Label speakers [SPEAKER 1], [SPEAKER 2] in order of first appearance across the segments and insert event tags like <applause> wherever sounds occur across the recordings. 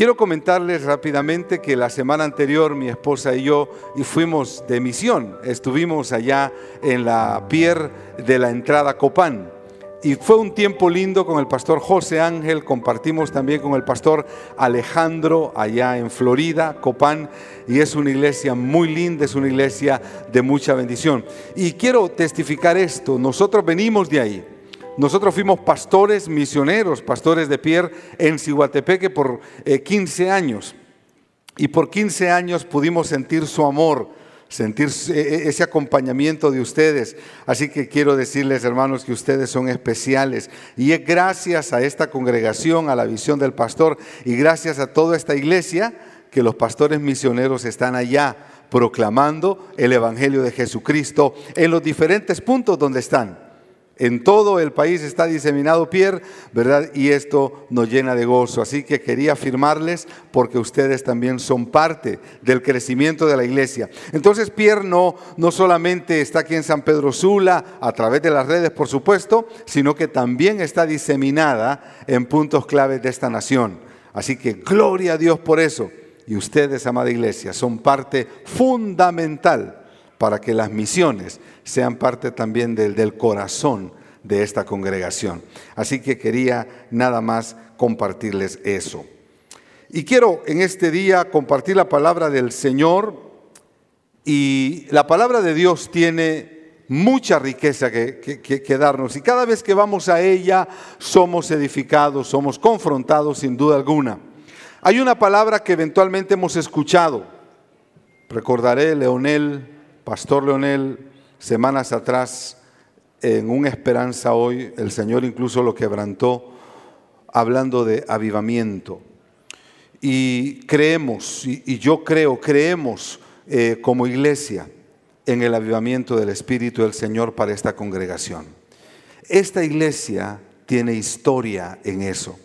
[SPEAKER 1] Quiero comentarles rápidamente que la semana anterior mi esposa y yo fuimos de misión. Estuvimos allá en la pier de la entrada Copán. Y fue un tiempo lindo con el pastor José Ángel, compartimos también con el pastor Alejandro allá en Florida, Copán, y es una iglesia muy linda, es una iglesia de mucha bendición. Y quiero testificar esto, nosotros venimos de ahí, nosotros fuimos pastores misioneros, pastores de Pierre en Cihuatepeque por 15 eh, años. Y por 15 años pudimos sentir su amor, sentir e, e, ese acompañamiento de ustedes. Así que quiero decirles, hermanos, que ustedes son especiales. Y es gracias a esta congregación, a la visión del pastor y gracias a toda esta iglesia que los pastores misioneros están allá proclamando el Evangelio de Jesucristo en los diferentes puntos donde están. En todo el país está diseminado Pierre, ¿verdad? Y esto nos llena de gozo. Así que quería afirmarles porque ustedes también son parte del crecimiento de la iglesia. Entonces Pierre no, no solamente está aquí en San Pedro Sula, a través de las redes, por supuesto, sino que también está diseminada en puntos claves de esta nación. Así que gloria a Dios por eso. Y ustedes, amada iglesia, son parte fundamental para que las misiones sean parte también del, del corazón de esta congregación. Así que quería nada más compartirles eso. Y quiero en este día compartir la palabra del Señor y la palabra de Dios tiene mucha riqueza que, que, darnos y cada vez que vamos a ella somos edificados, somos confrontados sin duda alguna. Hay una palabra que eventualmente hemos escuchado, recordaré Leonel Pastor Leonel, semanas atrás, en un esperanza hoy, el Señor incluso lo quebrantó, hablando de avivamiento. Y creemos, y, yo creo, creemos eh, como iglesia en el avivamiento del Espíritu del Señor para esta congregación. Esta iglesia tiene historia en eso.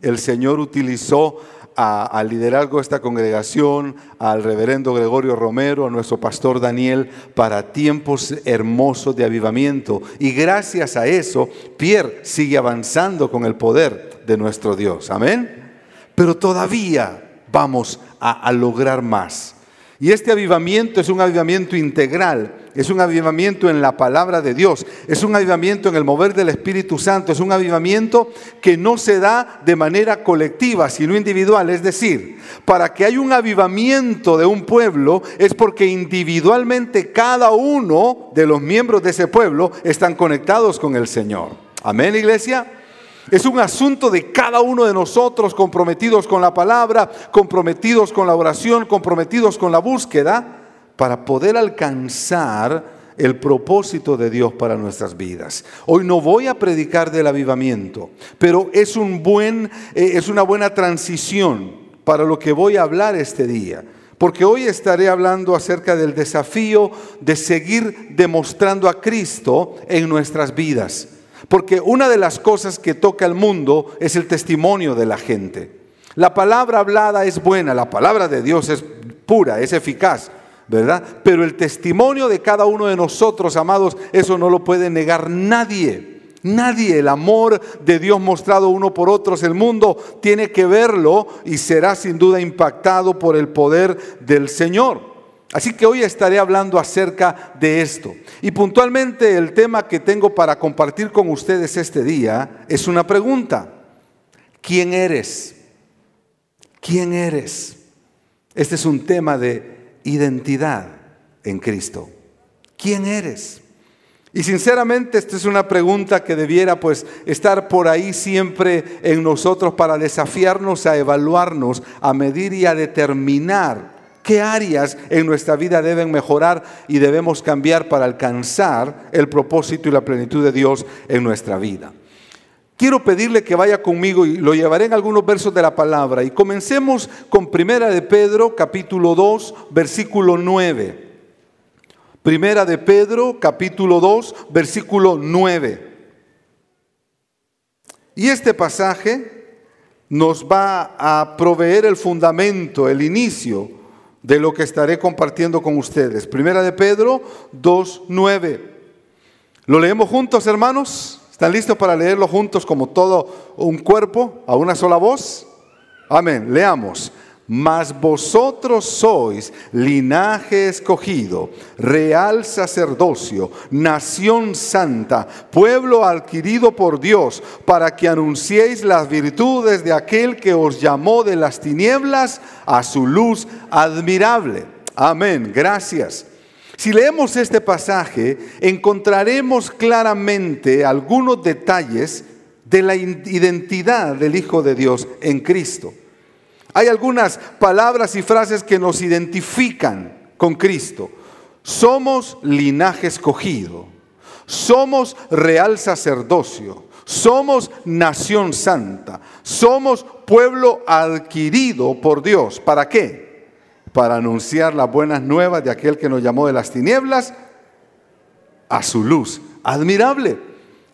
[SPEAKER 1] El Señor utilizó al liderazgo de esta congregación, al reverendo Gregorio Romero, a nuestro pastor Daniel, para tiempos hermosos de avivamiento. Y gracias a eso, Pierre sigue avanzando con el poder de nuestro Dios. Amén. Pero todavía vamos a lograr más. Y este avivamiento es un avivamiento integral, es un avivamiento en la palabra de Dios, es un avivamiento en el mover del Espíritu Santo, es un avivamiento que no se da de manera colectiva, sino individual. Es decir, para que haya un avivamiento de un pueblo es porque individualmente cada uno de los miembros de ese pueblo están conectados con el Señor. Amén, iglesia. Es un asunto de cada uno de nosotros comprometidos con la palabra, comprometidos con la oración, comprometidos con la búsqueda, para poder alcanzar el propósito de Dios para nuestras vidas. Hoy no voy a predicar del avivamiento, pero es, un buen, eh, es una buena transición para lo que voy a hablar este día. Porque hoy estaré hablando acerca del desafío de seguir demostrando a Cristo en nuestras vidas. Porque una de las cosas que toca el mundo es el testimonio de la gente. La palabra hablada es buena, la palabra de Dios es pura, es eficaz, ¿verdad? Pero el testimonio de cada uno de nosotros, amados, eso no lo puede negar nadie. Nadie, el amor de Dios mostrado uno por otros, el mundo tiene que verlo y será sin duda impactado por el poder del Señor. Así que hoy estaré hablando acerca de esto. Y puntualmente el tema que tengo para compartir con ustedes este día es una pregunta. ¿Quién eres? ¿Quién eres? Este es un tema de identidad en Cristo. ¿Quién eres? Y sinceramente esta es una pregunta que debiera pues estar por ahí siempre en nosotros para desafiarnos a evaluarnos, a medir y a determinar ¿Qué áreas en nuestra vida deben mejorar y debemos cambiar para alcanzar el propósito y la plenitud de Dios en nuestra vida? Quiero pedirle que vaya conmigo y lo llevaré en algunos versos de la palabra. Y comencemos con Primera de Pedro, capítulo 2, versículo 9. Primera de Pedro, capítulo 2, versículo 9. Y este pasaje nos va a proveer el fundamento, el inicio de lo que estaré compartiendo con ustedes. Primera de Pedro 2.9. ¿Lo leemos juntos, hermanos? ¿Están listos para leerlo juntos como todo un cuerpo, a una sola voz? Amén. Leamos. Mas vosotros sois linaje escogido, real sacerdocio, nación santa, pueblo adquirido por Dios, para que anunciéis las virtudes de aquel que os llamó de las tinieblas a su luz admirable. Amén. Gracias. Si leemos este pasaje, encontraremos claramente algunos detalles de la identidad del Hijo de Dios en Cristo. Hay algunas palabras y frases que nos identifican con Cristo. Somos linaje escogido, somos real sacerdocio, somos nación santa, somos pueblo adquirido por Dios. ¿Para qué? Para anunciar las buenas nuevas de aquel que nos llamó de las tinieblas a su luz admirable.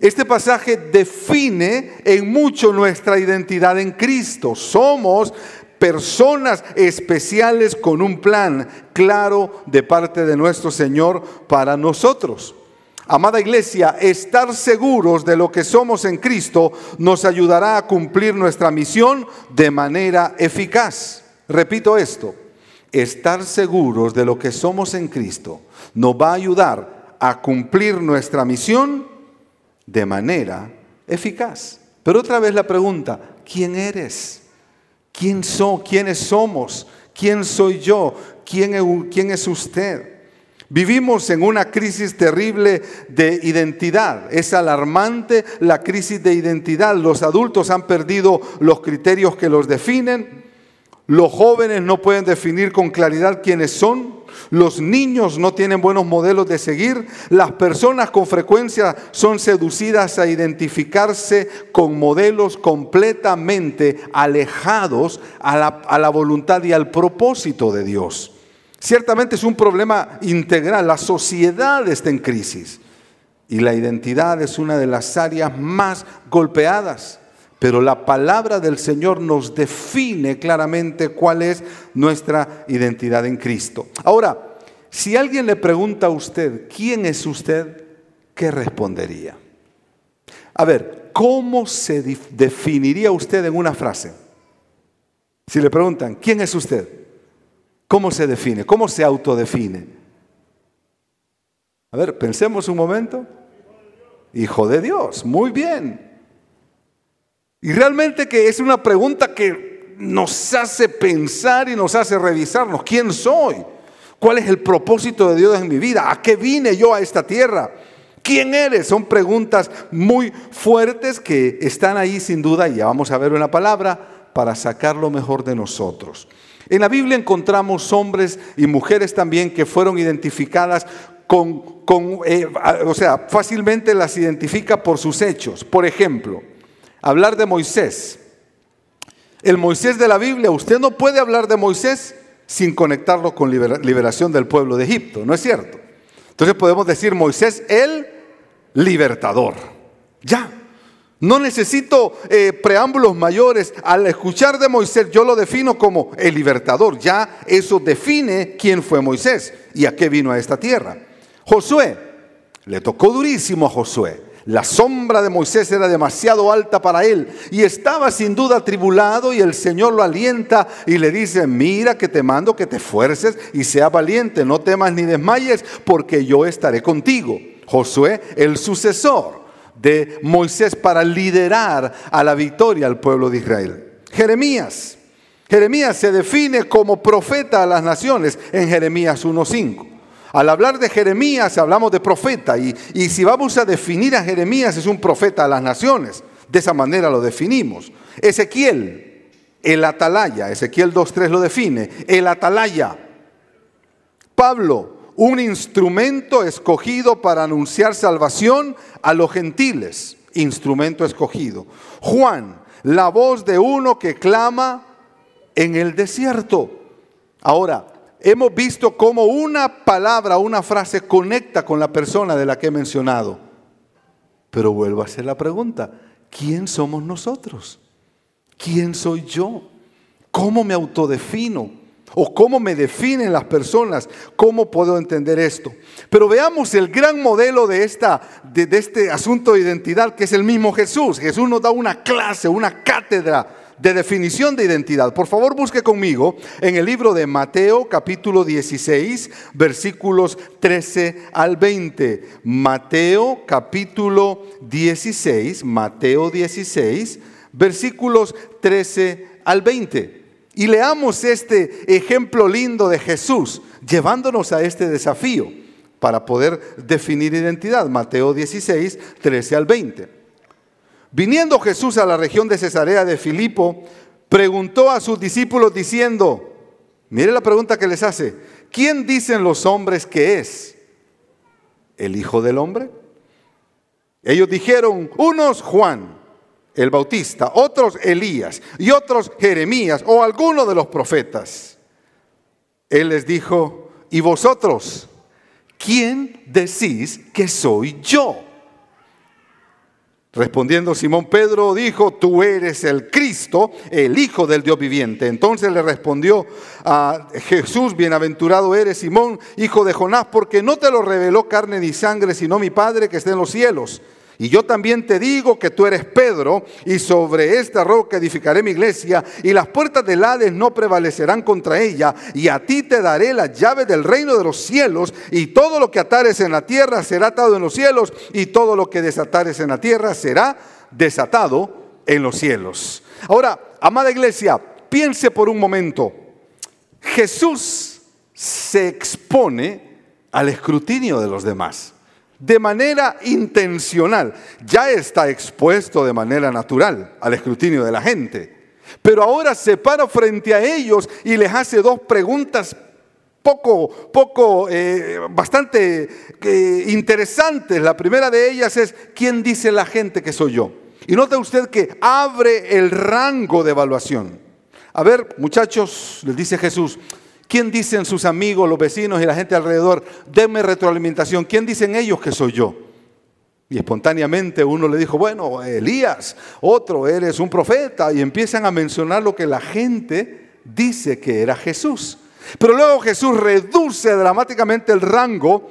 [SPEAKER 1] Este pasaje define en mucho nuestra identidad en Cristo. Somos personas especiales con un plan claro de parte de nuestro Señor para nosotros. Amada iglesia, estar seguros de lo que somos en Cristo nos ayudará a cumplir nuestra misión de manera eficaz. Repito esto, estar seguros de lo que somos en Cristo nos va a ayudar a cumplir nuestra misión de manera eficaz. Pero otra vez la pregunta, ¿quién eres? ¿Quién son? ¿Quiénes somos? ¿Quién soy yo? ¿Quién, ¿Quién es usted? Vivimos en una crisis terrible de identidad. Es alarmante la crisis de identidad. Los adultos han perdido los criterios que los definen. Los jóvenes no pueden definir con claridad quiénes son. Los niños no tienen buenos modelos de seguir. Las personas con frecuencia son seducidas a identificarse con modelos completamente alejados a la, voluntad y al propósito de Dios. Ciertamente es un problema integral. La sociedad está en crisis y la identidad es una de las áreas más golpeadas. Pero la palabra del Señor nos define claramente cuál es nuestra identidad en Cristo. Ahora, si alguien le pregunta a usted, ¿quién es usted? ¿Qué respondería? A ver, ¿cómo se definiría usted en una frase? Si le preguntan, ¿quién es usted? ¿Cómo se define? ¿Cómo se autodefine? A ver, pensemos un momento. Hijo de Dios, muy bien. Y realmente que es una pregunta que nos hace pensar y nos hace revisarnos. ¿Quién soy? ¿Cuál es el propósito de Dios en mi vida? ¿A qué vine yo a esta tierra? ¿Quién eres? Son preguntas muy fuertes que están ahí sin duda y ya vamos a ver una palabra para sacar lo mejor de nosotros. En la Biblia encontramos hombres y mujeres también que fueron identificadas con, eh, o sea, fácilmente las identifica por sus hechos. Por ejemplo, hablar de Moisés. El Moisés de la Biblia, usted no puede hablar de Moisés sin conectarlo con liberación del pueblo de Egipto, ¿no es cierto? Entonces podemos decir Moisés el libertador. Ya, no necesito eh, preámbulos mayores. Al escuchar de Moisés yo lo defino como el libertador. Ya eso define quién fue Moisés y a qué vino a esta tierra. Josué, le tocó durísimo a Josué. La sombra de Moisés era demasiado alta para él y estaba sin duda atribulado y el Señor lo alienta y le dice, mira que te mando que te esfuerces y sea valiente, no temas ni desmayes porque yo estaré contigo. Josué, el sucesor de Moisés para liderar a la victoria al pueblo de Israel. Jeremías. Jeremías se define como profeta a las naciones en Jeremías 1.5. Al hablar de Jeremías hablamos de profeta y, y, si vamos a definir a Jeremías es un profeta a las naciones. De esa manera lo definimos. Ezequiel, el atalaya, Ezequiel 2.3 lo define, el atalaya. Pablo, un instrumento escogido para anunciar salvación a los gentiles, instrumento escogido. Juan, la voz de uno que clama en el desierto. Ahora, hemos visto cómo una palabra, una frase conecta con la persona de la que he mencionado. Pero vuelvo a hacer la pregunta, ¿quién somos nosotros? ¿Quién soy yo? ¿Cómo me autodefino? ¿O cómo me definen las personas? ¿Cómo puedo entender esto? Pero veamos el gran modelo de, esta, de, de este asunto de identidad que es el mismo Jesús. Jesús nos da una clase, una cátedra de definición de identidad. Por favor, busque conmigo en el libro de Mateo capítulo 16, versículos 13 al 20. Mateo capítulo 16, Mateo 16, versículos 13 al 20. Y leamos este ejemplo lindo de Jesús, llevándonos a este desafío para poder definir identidad. Mateo 16, 13 al 20. Viniendo Jesús a la región de Cesarea de Filipo, preguntó a sus discípulos diciendo, mire la pregunta que les hace, ¿quién dicen los hombres que es? ¿El Hijo del Hombre? Ellos dijeron, unos Juan el Bautista, otros Elías y otros Jeremías o alguno de los profetas. Él les dijo, ¿y vosotros? ¿Quién decís que soy yo? Respondiendo Simón Pedro dijo, tú eres el Cristo, el Hijo del Dios viviente. Entonces le respondió a Jesús, bienaventurado eres Simón, hijo de Jonás, porque no te lo reveló carne ni sangre, sino mi Padre que está en los cielos. Y yo también te digo que tú eres Pedro, y sobre esta roca edificaré mi iglesia, y las puertas del Hades no prevalecerán contra ella, y a ti te daré la llave del reino de los cielos, y todo lo que atares en la tierra será atado en los cielos, y todo lo que desatares en la tierra será desatado en los cielos. Ahora, amada iglesia, piense por un momento, Jesús se expone al escrutinio de los demás de manera intencional. Ya está expuesto de manera natural al escrutinio de la gente. Pero ahora se para frente a ellos y les hace dos preguntas poco, poco, eh, bastante eh, interesantes. La primera de ellas es, ¿quién dice la gente que soy yo? Y nota usted que abre el rango de evaluación. A ver, muchachos, les dice Jesús, ¿Quién dicen sus amigos, los vecinos y la gente alrededor? Denme retroalimentación. ¿Quién dicen ellos que soy yo? Y espontáneamente uno le dijo, bueno, Elías, otro, eres un profeta. Y empiezan a mencionar lo que la gente dice que era Jesús. Pero luego Jesús reduce dramáticamente el rango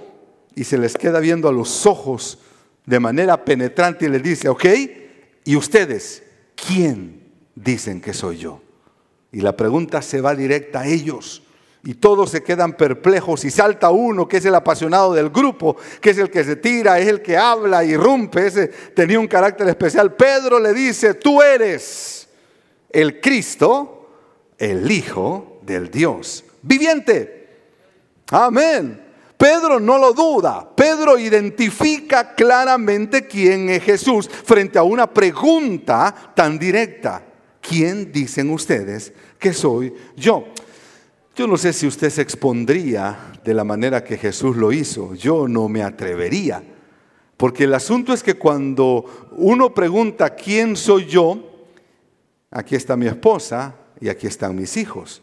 [SPEAKER 1] y se les queda viendo a los ojos de manera penetrante y les dice, ok, ¿y ustedes quién dicen que soy yo? Y la pregunta se va directa a ellos. Y todos se quedan perplejos y salta uno que es el apasionado del grupo, que es el que se tira, es el que habla y rompe. Ese tenía un carácter especial. Pedro le dice, tú eres el Cristo, el Hijo del Dios viviente. Amén. Pedro no lo duda. Pedro identifica claramente quién es Jesús frente a una pregunta tan directa. ¿Quién dicen ustedes que soy yo? Yo no sé si usted se expondría de la manera que Jesús lo hizo. Yo no me atrevería. Porque el asunto es que cuando uno pregunta quién soy yo, aquí está mi esposa y aquí están mis hijos.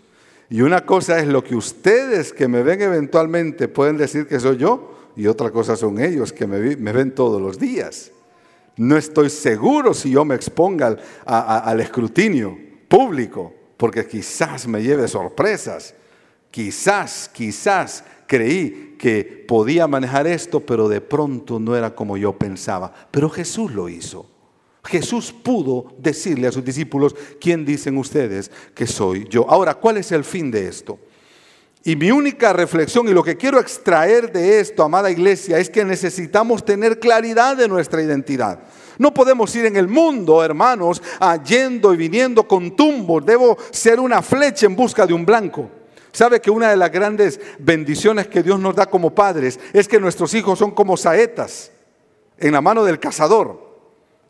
[SPEAKER 1] Y una cosa es lo que ustedes que me ven eventualmente pueden decir que soy yo, y otra cosa son ellos que me, ven todos los días. No estoy seguro si yo me exponga al escrutinio público, porque quizás me lleve sorpresas. Quizás, quizás creí que podía manejar esto, pero de pronto no era como yo pensaba. Pero Jesús lo hizo. Jesús pudo decirle a sus discípulos, ¿quién dicen ustedes que soy yo? Ahora, ¿cuál es el fin de esto? Y mi única reflexión y lo que quiero extraer de esto, amada iglesia, es que necesitamos tener claridad de nuestra identidad. No podemos ir en el mundo, hermanos, yendo y viniendo con tumbos. Debo ser una flecha en busca de un blanco. ¿Sabe que una de las grandes bendiciones que Dios nos da como padres es que nuestros hijos son como saetas en la mano del cazador?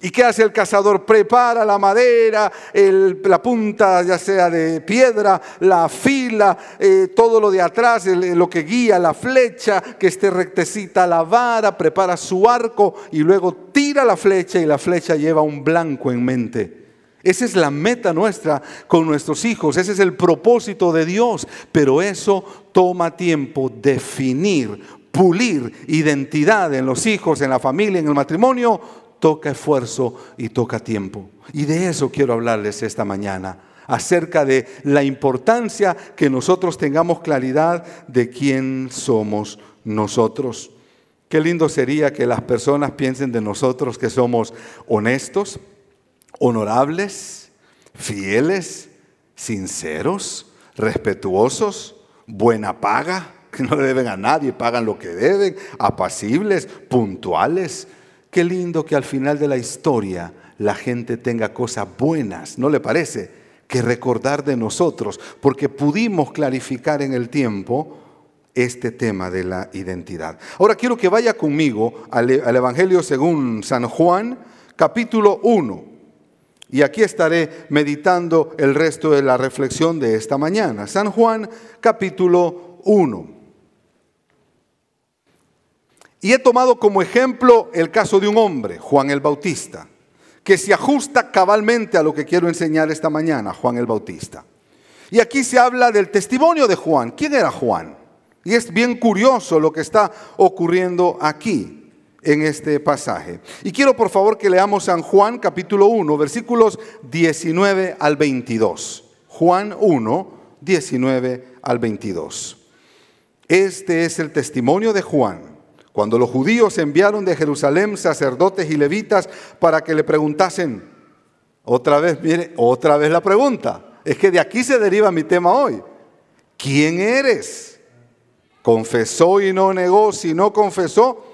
[SPEAKER 1] ¿Y qué hace el cazador? Prepara la madera, la punta ya sea de piedra, la fila, eh, todo lo de atrás, lo que guía, la flecha, que esté rectecita la vara, prepara su arco y luego tira la flecha y la flecha lleva un blanco en mente. Esa es la meta nuestra con nuestros hijos, ese es el propósito de Dios, pero eso toma tiempo definir, pulir identidad en los hijos, en la familia, en el matrimonio, toca esfuerzo y toca tiempo. Y de eso quiero hablarles esta mañana, acerca de la importancia que nosotros tengamos claridad de quién somos nosotros. Qué lindo sería que las personas piensen de nosotros que somos honestos, honorables, fieles, sinceros, respetuosos, buena paga, que no le deben a nadie, pagan lo que deben, apacibles, puntuales. Qué lindo que al final de la historia la gente tenga cosas buenas, ¿no le parece? Que recordar de nosotros, porque pudimos clarificar en el tiempo este tema de la identidad. Ahora quiero que vaya conmigo al, al Evangelio según San Juan, capítulo 1. Y aquí estaré meditando el resto de la reflexión de esta mañana. San Juan capítulo 1. Y he tomado como ejemplo el caso de un hombre, Juan el Bautista, que se ajusta cabalmente a lo que quiero enseñar esta mañana, Juan el Bautista. Y aquí se habla del testimonio de Juan. ¿Quién era Juan? Y es bien curioso lo que está ocurriendo aquí en este pasaje. Y quiero por favor que leamos San Juan capítulo 1, versículos 19 al 22. Juan 1, 19 al 22. Este es el testimonio de Juan. Cuando los judíos enviaron de Jerusalén sacerdotes y levitas para que le preguntasen, otra vez, mire, otra vez la pregunta. Es que de aquí se deriva mi tema hoy. ¿Quién eres? Confesó y no negó, si no confesó,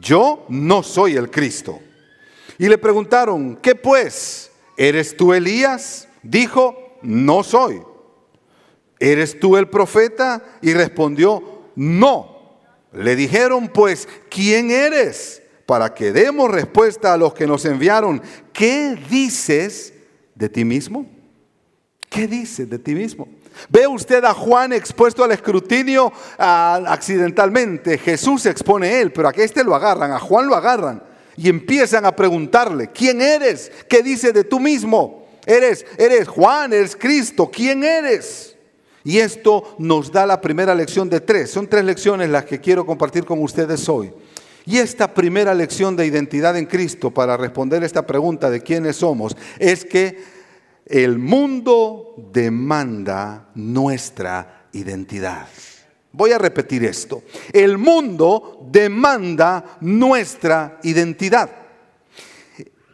[SPEAKER 1] yo no soy el Cristo. Y le preguntaron, ¿qué pues? ¿Eres tú Elías? Dijo, no soy. ¿Eres tú el profeta? Y respondió, no. Le dijeron, pues, ¿quién eres? Para que demos respuesta a los que nos enviaron. ¿Qué dices de ti mismo? ¿Qué dices de ti mismo? Ve usted a Juan expuesto al escrutinio accidentalmente. Jesús expone él, pero a este lo agarran, a Juan lo agarran y empiezan a preguntarle, ¿quién eres? ¿Qué dice de tú mismo? Eres, eres Juan, eres Cristo, ¿quién eres? Y esto nos da la primera lección de tres. Son tres lecciones las que quiero compartir con ustedes hoy. Y esta primera lección de identidad en Cristo para responder esta pregunta de quiénes somos es que el mundo demanda nuestra identidad. Voy a repetir esto. El mundo demanda nuestra identidad.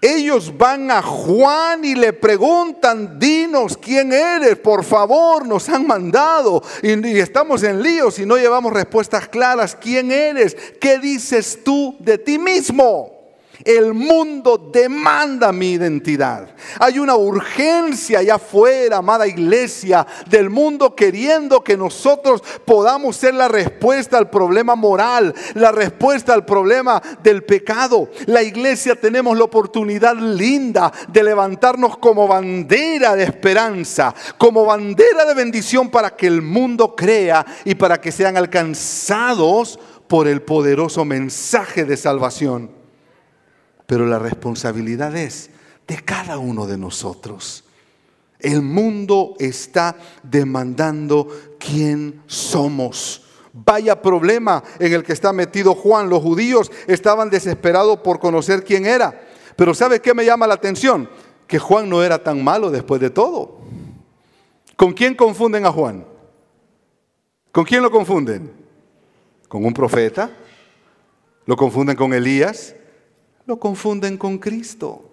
[SPEAKER 1] Ellos van a Juan y le preguntan, dinos quién eres, por favor, nos han mandado y, estamos en líos y no llevamos respuestas claras. ¿Quién eres? ¿Qué dices tú de ti mismo? El mundo demanda mi identidad. Hay una urgencia allá afuera, amada iglesia, del mundo queriendo que nosotros podamos ser la respuesta al problema moral, la respuesta al problema del pecado. La iglesia tenemos la oportunidad linda de levantarnos como bandera de esperanza, como bandera de bendición para que el mundo crea y para que sean alcanzados por el poderoso mensaje de salvación pero la responsabilidad es de cada uno de nosotros. El mundo está demandando quién somos. Vaya problema en el que está metido Juan. Los judíos estaban desesperados por conocer quién era. Pero ¿sabe qué me llama la atención? Que Juan no era tan malo después de todo. ¿Con quién confunden a Juan? ¿Con quién lo confunden? ¿Con un profeta? ¿Lo confunden con Elías? Lo confunden con Cristo.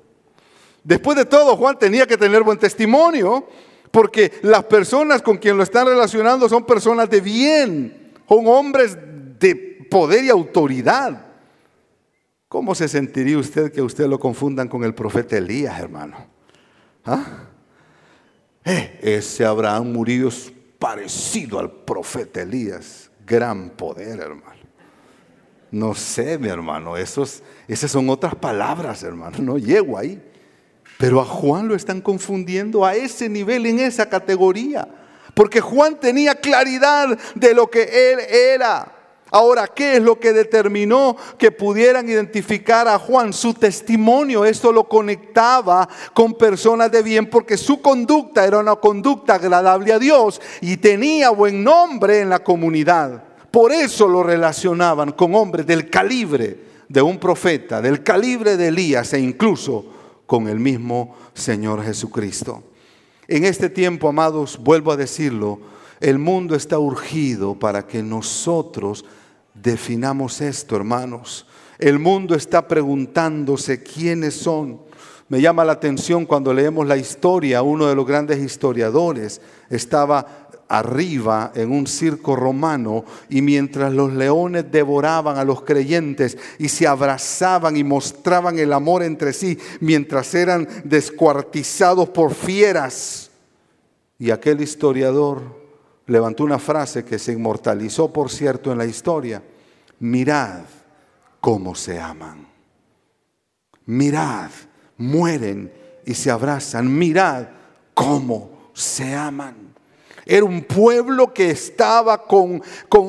[SPEAKER 1] Después de todo, Juan tenía que tener buen testimonio, porque las personas con quien lo están relacionando son personas de bien, son hombres de poder y autoridad. ¿Cómo se sentiría usted que usted lo confundan con el profeta Elías, hermano? ¿Ah? Eh, ese Abraham murió parecido al profeta Elías. Gran poder, hermano. No sé, mi hermano, esos, esas son otras palabras, hermano, no llego ahí. Pero a Juan lo están confundiendo a ese nivel, en esa categoría. Porque Juan tenía claridad de lo que él era. Ahora, ¿qué es lo que determinó que pudieran identificar a Juan? Su testimonio, esto lo conectaba con personas de bien porque su conducta era una conducta agradable a Dios y tenía buen nombre en la comunidad. Por eso lo relacionaban con hombres del calibre de un profeta, del calibre de Elías e incluso con el mismo Señor Jesucristo. En este tiempo, amados, vuelvo a decirlo, el mundo está urgido para que nosotros definamos esto, hermanos. El mundo está preguntándose quiénes son. Me llama la atención cuando leemos la historia, uno de los grandes historiadores estaba arriba en un circo romano y mientras los leones devoraban a los creyentes y se abrazaban y mostraban el amor entre sí mientras eran descuartizados por fieras. Y aquel historiador levantó una frase que se inmortalizó, por cierto, en la historia. Mirad cómo se aman. Mirad, mueren y se abrazan. Mirad cómo se aman. Era un pueblo que estaba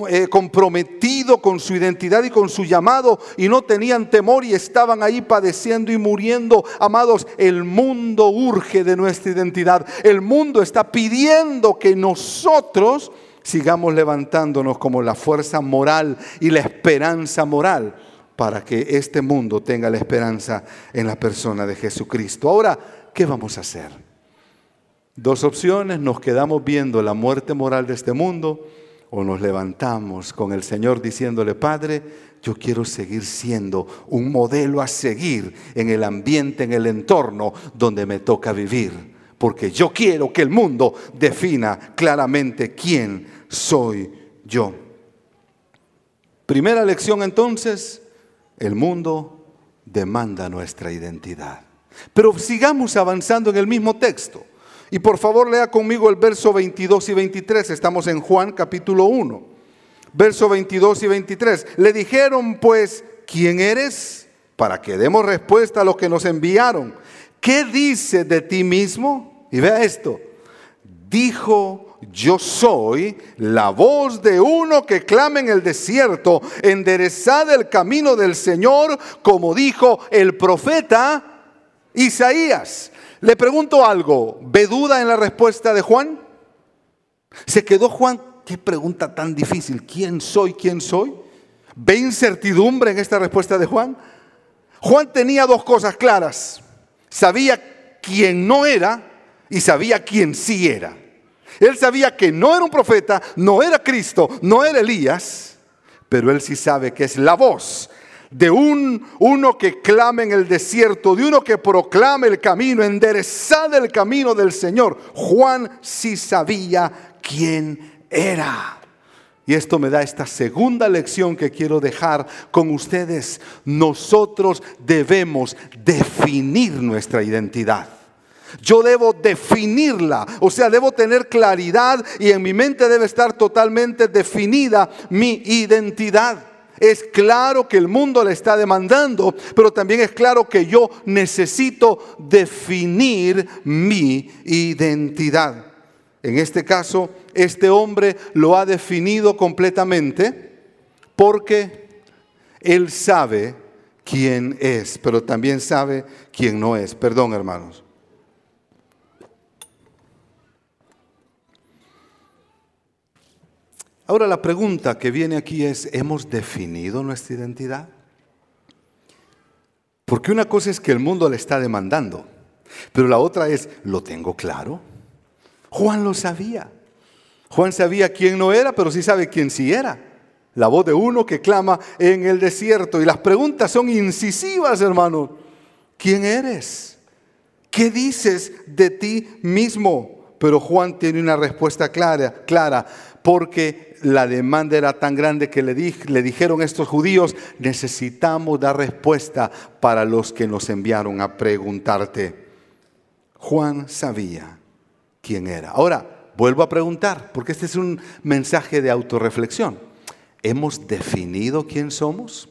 [SPEAKER 1] eh, comprometido con su identidad y con su llamado y no tenían temor y estaban ahí padeciendo y muriendo. Amados, el mundo urge de nuestra identidad. El mundo está pidiendo que nosotros sigamos levantándonos como la fuerza moral y la esperanza moral para que este mundo tenga la esperanza en la persona de Jesucristo. Ahora, ¿qué vamos a hacer? Dos opciones, nos quedamos viendo la muerte moral de este mundo o nos levantamos con el Señor diciéndole, Padre, yo quiero seguir siendo un modelo a seguir en el ambiente, en el entorno donde me toca vivir, porque yo quiero que el mundo defina claramente quién soy yo. Primera lección entonces, el mundo demanda nuestra identidad. Pero sigamos avanzando en el mismo texto. Y por favor lea conmigo el verso 22 y 23. Estamos en Juan capítulo 1. Verso 22 y 23. Le dijeron pues, ¿quién eres? Para que demos respuesta a los que nos enviaron. ¿Qué dice de ti mismo? Y vea esto. Dijo, yo soy la voz de uno que clama en el desierto, enderezad el camino del Señor, como dijo el profeta Isaías. Le pregunto algo, ¿ve duda en la respuesta de Juan? ¿Se quedó Juan? ¿Qué pregunta tan difícil? ¿Quién soy? ¿Quién soy? ¿Ve incertidumbre en esta respuesta de Juan? Juan tenía dos cosas claras. Sabía quién no era y sabía quién sí era. Él sabía que no era un profeta, no era Cristo, no era Elías, pero él sí sabe que es la voz de un uno que clama en el desierto, de uno que proclama el camino, enderezad el camino del Señor. Juan sí sabía quién era. Y esto me da esta segunda lección que quiero dejar con ustedes. Nosotros debemos definir nuestra identidad. Yo debo definirla, o sea, debo tener claridad y en mi mente debe estar totalmente definida mi identidad. Es claro que el mundo le está demandando, pero también es claro que yo necesito definir mi identidad. En este caso, este hombre lo ha definido completamente porque él sabe quién es, pero también sabe quién no es. Perdón, hermanos. Ahora la pregunta que viene aquí es, ¿hemos definido nuestra identidad? Porque una cosa es que el mundo le está demandando, pero la otra es, ¿lo tengo claro? Juan lo sabía. Juan sabía quién no era, pero sí sabe quién sí era. La voz de uno que clama en el desierto. Y las preguntas son incisivas, hermano. ¿Quién eres? ¿Qué dices de ti mismo? Pero Juan tiene una respuesta clara, clara, porque la demanda era tan grande que le, le dijeron estos judíos, necesitamos dar respuesta para los que nos enviaron a preguntarte. Juan sabía quién era. Ahora, vuelvo a preguntar, porque este es un mensaje de autorreflexión. ¿Hemos definido quién somos?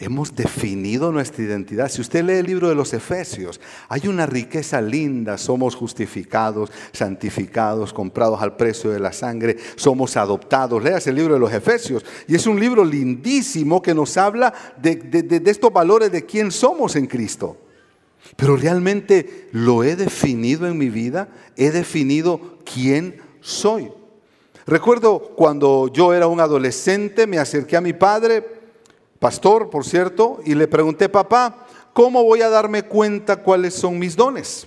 [SPEAKER 1] Hemos definido nuestra identidad. Si usted lee el libro de los Efesios, hay una riqueza linda. Somos justificados, santificados, comprados al precio de la sangre, somos adoptados. Leas el libro de los Efesios. Y es un libro lindísimo que nos habla de, de estos valores de quién somos en Cristo. Pero realmente lo he definido en mi vida, he definido quién soy. Recuerdo cuando yo era un adolescente, me acerqué a mi padre, pastor, por cierto, y le pregunté, papá, ¿cómo voy a darme cuenta cuáles son mis dones?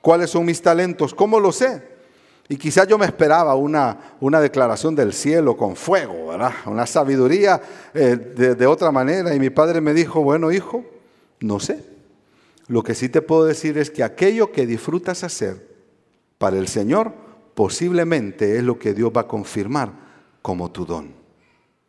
[SPEAKER 1] ¿Cuáles son mis talentos? ¿Cómo lo sé? Y quizá yo me esperaba una, una declaración del cielo con fuego, ¿verdad? Una sabiduría eh, de otra manera. Y mi padre me dijo, bueno, hijo, no sé. Lo que sí te puedo decir es que aquello que disfrutas hacer para el Señor posiblemente es lo que Dios va a confirmar como tu don.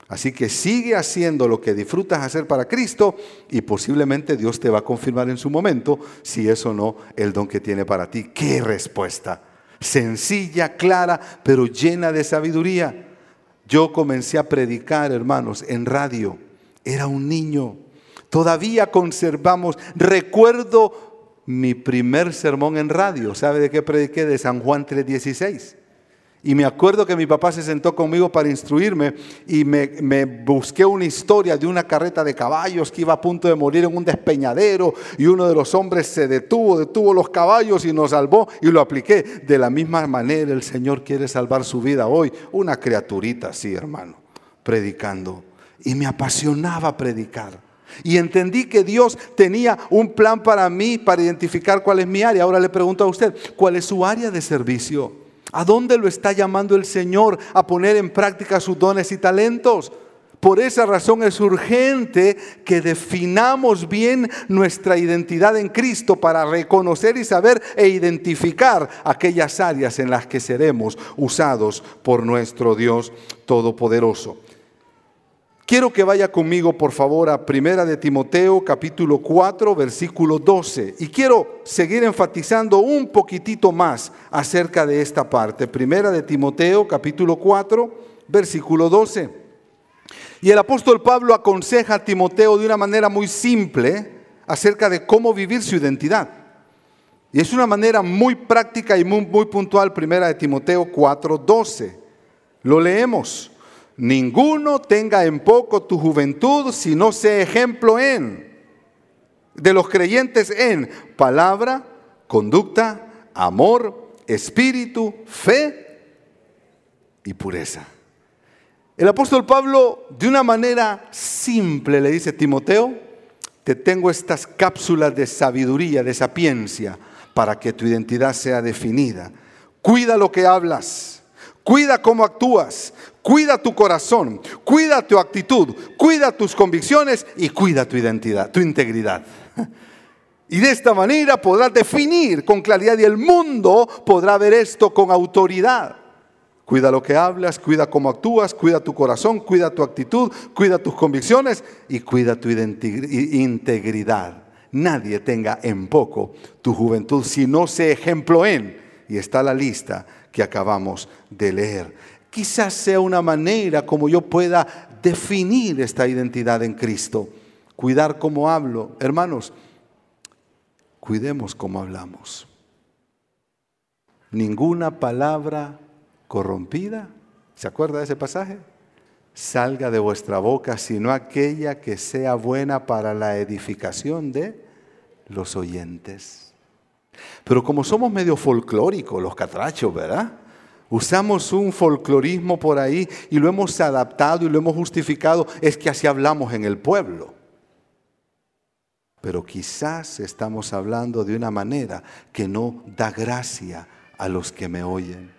[SPEAKER 1] Así que sigue haciendo lo que disfrutas hacer para Cristo y posiblemente Dios te va a confirmar en su momento si es o no el don que tiene para ti. ¡Qué respuesta! Sencilla, clara, pero llena de sabiduría. Yo comencé a predicar, hermanos, en radio. Era un niño. Todavía conservamos, recuerdo mi primer sermón en radio. ¿Sabe de qué prediqué? De San Juan 3:16. Y me acuerdo que mi papá se sentó conmigo para instruirme y me, busqué una historia de una carreta de caballos que iba a punto de morir en un despeñadero y uno de los hombres se detuvo, detuvo los caballos y nos salvó y lo apliqué. De la misma manera el Señor quiere salvar su vida hoy. Una criaturita así, hermano, predicando. Y me apasionaba predicar. Y entendí que Dios tenía un plan para mí, para identificar cuál es mi área. Ahora le pregunto a usted, ¿cuál es su área de servicio? ¿A dónde lo está llamando el Señor a poner en práctica sus dones y talentos? Por esa razón es urgente que definamos bien nuestra identidad en Cristo para reconocer y saber e identificar aquellas áreas en las que seremos usados por nuestro Dios Todopoderoso. Quiero que vaya conmigo, por favor, a Primera de Timoteo, capítulo 4, versículo 12. Y quiero seguir enfatizando un poquitito más acerca de esta parte. Primera de Timoteo, capítulo 4, versículo 12. Y el apóstol Pablo aconseja a Timoteo de una manera muy simple acerca de cómo vivir su identidad. Y es una manera muy práctica y muy, muy puntual, Primera de Timoteo 4, 12. Lo leemos. Ninguno tenga en poco tu juventud, si no sea ejemplo en, de los creyentes en palabra, conducta, amor, espíritu, fe y pureza. El apóstol Pablo, de una manera simple, le dice, Timoteo, te tengo estas cápsulas de sabiduría, de sapiencia, para que tu identidad sea definida. Cuida lo que hablas, cuida cómo actúas, Cuida tu corazón, cuida tu actitud, cuida tus convicciones y cuida tu identidad, tu integridad. <laughs> Y de esta manera podrás definir con claridad y el mundo podrá ver esto con autoridad. Cuida lo que hablas, cuida cómo actúas, cuida tu corazón, cuida tu actitud, cuida tus convicciones y cuida tu integridad. Nadie tenga en poco tu juventud si no se ejemplo en. Y está la lista que acabamos de leer quizás sea una manera como yo pueda definir esta identidad en Cristo. Cuidar cómo hablo. Hermanos, cuidemos cómo hablamos. Ninguna palabra corrompida, ¿se acuerda de ese pasaje? Salga de vuestra boca, sino aquella que sea buena para la edificación de los oyentes. Pero como somos medio folclóricos, los catrachos, ¿verdad? Usamos un folclorismo por ahí y lo hemos adaptado y lo hemos justificado. Es que así hablamos en el pueblo. Pero quizás estamos hablando de una manera que no da gracia a los que me oyen.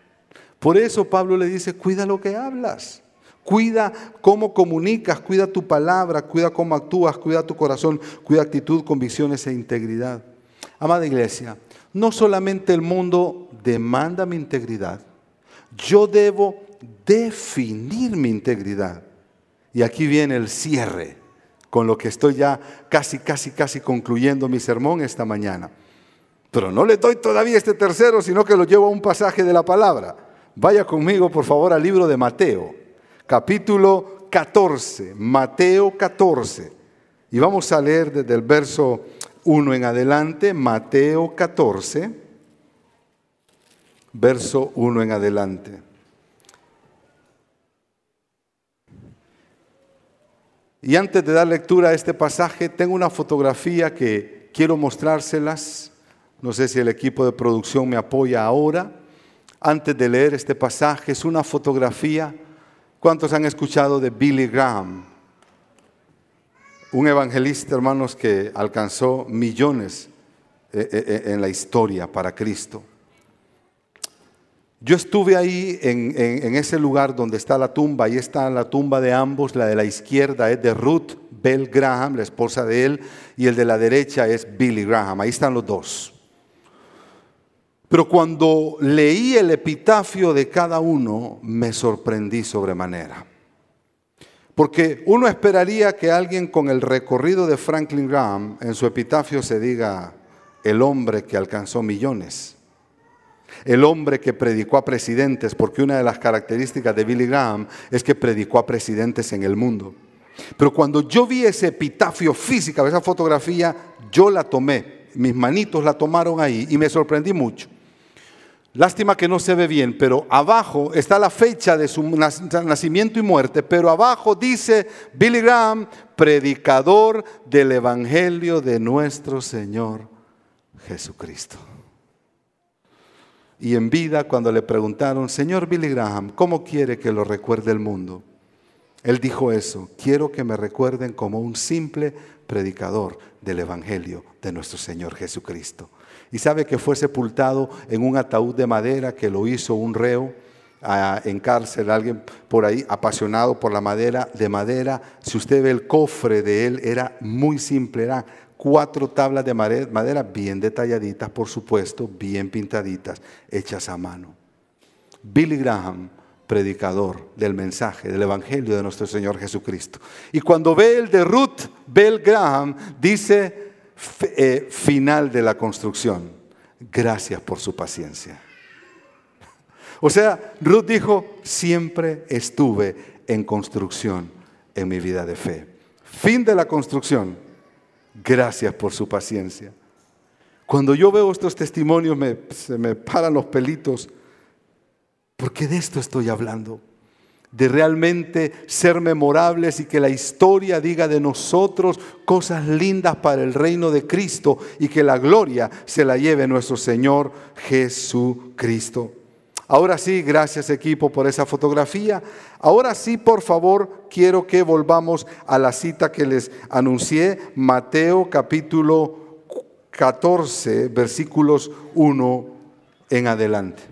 [SPEAKER 1] Por eso Pablo le dice, cuida lo que hablas. Cuida cómo comunicas, cuida tu palabra, cuida cómo actúas, cuida tu corazón, cuida actitud, convicciones e integridad. Amada iglesia, no solamente el mundo demanda mi integridad, yo debo definir mi integridad. Y aquí viene el cierre, con lo que estoy ya casi, casi, casi concluyendo mi sermón esta mañana. Pero no le doy todavía este tercero, sino que lo llevo a un pasaje de la palabra. Vaya conmigo, por favor, al libro de Mateo, capítulo 14, Mateo 14. Y vamos a leer desde el verso 1 en adelante, Mateo 14 verso 1 en adelante. Y antes de dar lectura a este pasaje, tengo una fotografía que quiero mostrárselas. No sé si el equipo de producción me apoya ahora. Antes de leer este pasaje, es una fotografía. ¿Cuántos han escuchado de Billy Graham? Un evangelista, hermanos, que alcanzó millones eh, eh, eh, en la historia para Cristo. Yo estuve ahí en, ese lugar donde está la tumba, ahí está la tumba de ambos, la de la izquierda es de Ruth Bell Graham, la esposa de él, y el de la derecha es Billy Graham. Ahí están los dos. Pero cuando leí el epitafio de cada uno, me sorprendí sobremanera. Porque uno esperaría que alguien con el recorrido de Franklin Graham en su epitafio se diga el hombre que alcanzó millones, el hombre que predicó a presidentes, porque una de las características de Billy Graham es que predicó a presidentes en el mundo. Pero cuando yo vi ese epitafio física, esa fotografía, yo la tomé, mis manitos la tomaron ahí y me sorprendí mucho. Lástima que no se ve bien, pero abajo está la fecha de su nacimiento y muerte, pero abajo dice Billy Graham, predicador del Evangelio de nuestro Señor Jesucristo. Y en vida, cuando le preguntaron, Señor Billy Graham, ¿cómo quiere que lo recuerde el mundo? Él dijo eso, quiero que me recuerden como un simple predicador del Evangelio de nuestro Señor Jesucristo. Y sabe que fue sepultado en un ataúd de madera que lo hizo un reo en cárcel, alguien por ahí apasionado por la madera, de madera. Si usted ve el cofre de él, era muy simple, era cuatro tablas de madera bien detalladitas, por supuesto, bien pintaditas, hechas a mano. Billy Graham, predicador del mensaje, del Evangelio de nuestro Señor Jesucristo. Y cuando ve el de Ruth Bell Graham, dice, eh, final de la construcción. Gracias por su paciencia. <laughs> O sea, Ruth dijo, siempre estuve en construcción en mi vida de fe. Fin de la construcción. Gracias por su paciencia. Cuando yo veo estos testimonios se me paran los pelitos, porque de esto estoy hablando de realmente ser memorables y que la historia diga de nosotros cosas lindas para el reino de Cristo y que la gloria se la lleve nuestro Señor Jesucristo. Ahora sí, gracias equipo por esa fotografía. Ahora sí, por favor, quiero que volvamos a la cita que les anuncié, Mateo capítulo 14, versículos 1 en adelante.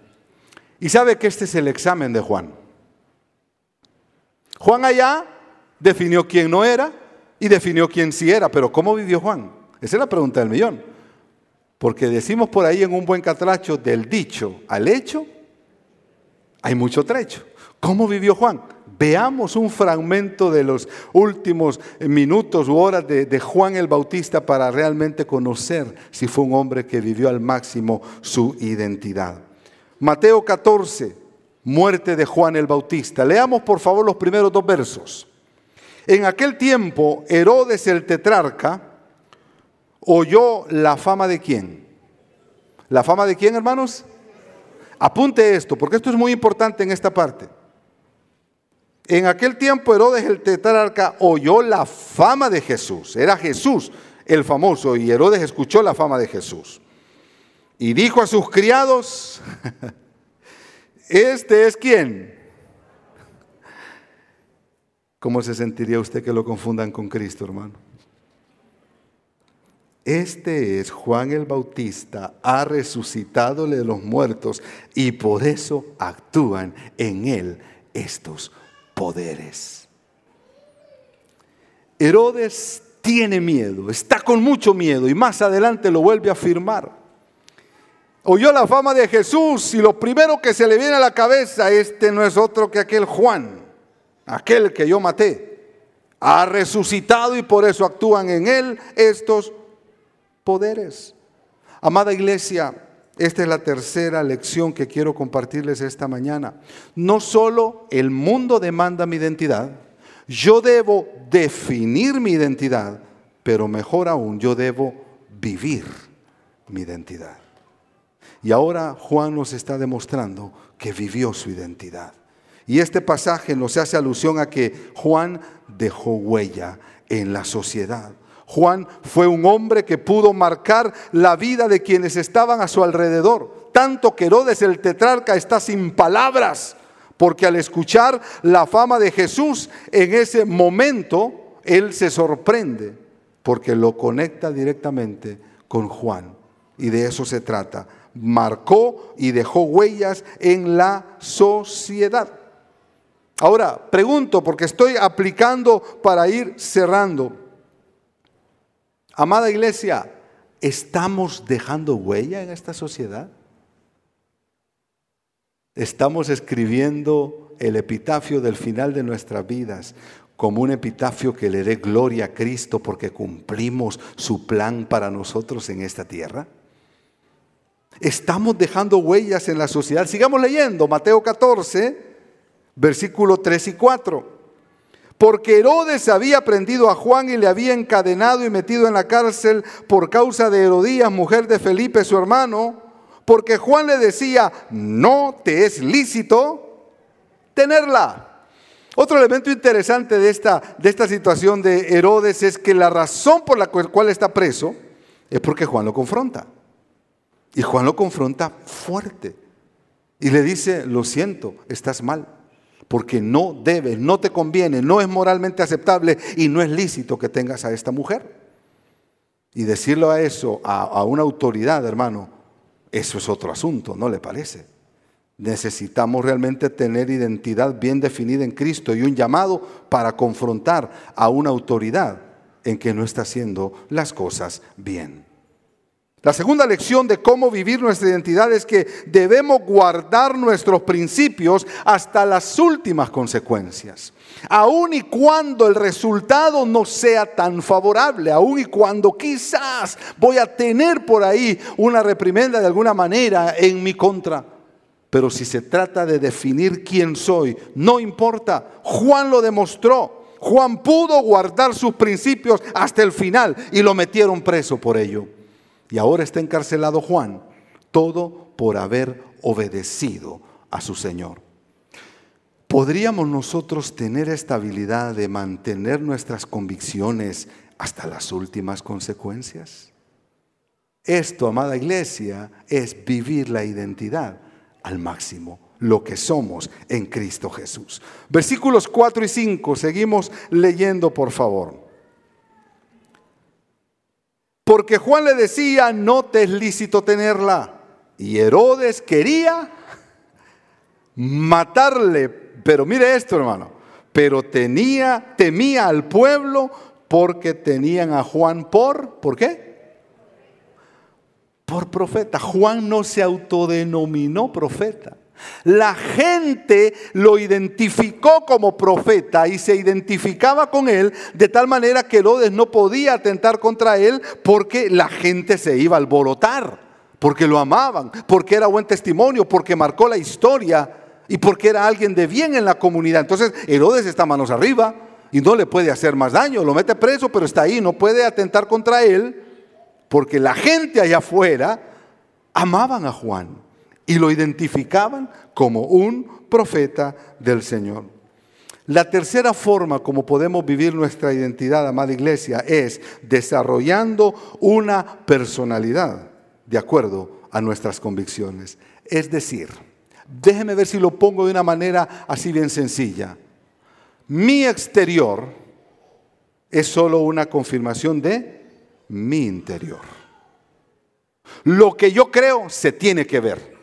[SPEAKER 1] Y sabe que este es el examen de Juan. Juan allá definió quién no era y definió quién sí era, pero ¿cómo vivió Juan? Esa es la pregunta del millón. Porque decimos por ahí en un buen catracho, del dicho al hecho, hay mucho trecho. ¿Cómo vivió Juan? Veamos un fragmento de los últimos minutos u horas de, de, Juan el Bautista para realmente conocer si fue un hombre que vivió al máximo su identidad. Mateo 14, muerte de Juan el Bautista. Leamos por favor los primeros dos versos. En aquel tiempo, Herodes el tetrarca oyó la fama de quién. ¿La fama de quién, hermanos? Apunte esto, porque esto es muy importante en esta parte. En aquel tiempo Herodes el tetrarca oyó la fama de Jesús. Era Jesús el famoso y Herodes escuchó la fama de Jesús. Y dijo a sus criados, <laughs> Este es quién. ¿Cómo se sentiría usted que lo confundan con Cristo, hermano? Este es Juan el Bautista, ha resucitado de los muertos y por eso actúan en él estos poderes. Herodes tiene miedo, está con mucho miedo y más adelante lo vuelve a afirmar oyó la fama de Jesús y lo primero que se le viene a la cabeza, este no es otro que aquel Juan, aquel que yo maté. Ha resucitado y por eso actúan en él estos poderes. Amada iglesia, esta es la tercera lección que quiero compartirles esta mañana. No solo el mundo demanda mi identidad, yo debo definir mi identidad, pero mejor aún, yo debo vivir mi identidad. Y ahora Juan nos está demostrando que vivió su identidad. Y este pasaje nos hace alusión a que Juan dejó huella en la sociedad. Juan fue un hombre que pudo marcar la vida de quienes estaban a su alrededor. Tanto que Herodes el tetrarca está sin palabras, porque al escuchar la fama de Jesús en ese momento, él se sorprende, porque lo conecta directamente con Juan. Y de eso se trata marcó y dejó huellas en la sociedad. Ahora, pregunto, porque estoy aplicando para ir cerrando. Amada iglesia, ¿estamos dejando huella en esta sociedad? Estamos escribiendo el epitafio del final de nuestras vidas como un epitafio que le dé gloria a Cristo porque cumplimos su plan para nosotros en esta tierra. Estamos dejando huellas en la sociedad. Sigamos leyendo Mateo 14, versículo 3 y 4. Porque Herodes había prendido a Juan y le había encadenado y metido en la cárcel por causa de Herodías, mujer de Felipe, su hermano, porque Juan le decía, no te es lícito tenerla. Otro elemento interesante de esta, de esta situación de Herodes es que la razón por la cual está preso es porque Juan lo confronta. Y Juan lo confronta fuerte. Y le dice, lo siento, estás mal. Porque no debes, no te conviene, no es moralmente aceptable y no es lícito que tengas a esta mujer. Y decirlo a eso, a, a una autoridad, hermano, eso es otro asunto, ¿no le parece? Necesitamos realmente tener identidad bien definida en Cristo y un llamado para confrontar a una autoridad en que no está haciendo las cosas bien. La segunda lección de cómo vivir nuestra identidad es que debemos guardar nuestros principios hasta las últimas consecuencias. Aun y cuando el resultado no sea tan favorable, aun y cuando quizás voy a tener por ahí una reprimenda de alguna manera en mi contra. Pero si se trata de definir quién soy, no importa. Juan lo demostró. Juan pudo guardar sus principios hasta el final y lo metieron preso por ello. Y ahora está encarcelado Juan, todo por haber obedecido a su Señor. ¿Podríamos nosotros tener esta habilidad de mantener nuestras convicciones hasta las últimas consecuencias? Esto, amada iglesia, es vivir la identidad al máximo, lo que somos en Cristo Jesús. Versículos 4 y 5, seguimos leyendo por favor. Porque Juan le decía, no te es lícito tenerla. Y Herodes quería matarle. Pero mire esto, hermano. Pero tenía, temía al pueblo porque tenían a Juan por, ¿por qué? Por profeta. Juan no se autodenominó profeta. La gente lo identificó como profeta y se identificaba con él de tal manera que Herodes no podía atentar contra él porque la gente se iba a alborotar, porque lo amaban, porque era buen testimonio, porque marcó la historia y porque era alguien de bien en la comunidad. Entonces Herodes está manos arriba y no le puede hacer más daño, lo mete preso, pero está ahí, no puede atentar contra él porque la gente allá afuera amaban a Juan y lo identificaban como un profeta del Señor. La tercera forma como podemos vivir nuestra identidad, amada iglesia, es desarrollando una personalidad de acuerdo a nuestras convicciones. Es decir, déjeme ver si lo pongo de una manera así bien sencilla. Mi exterior es solo una confirmación de mi interior. Lo que yo creo se tiene que ver.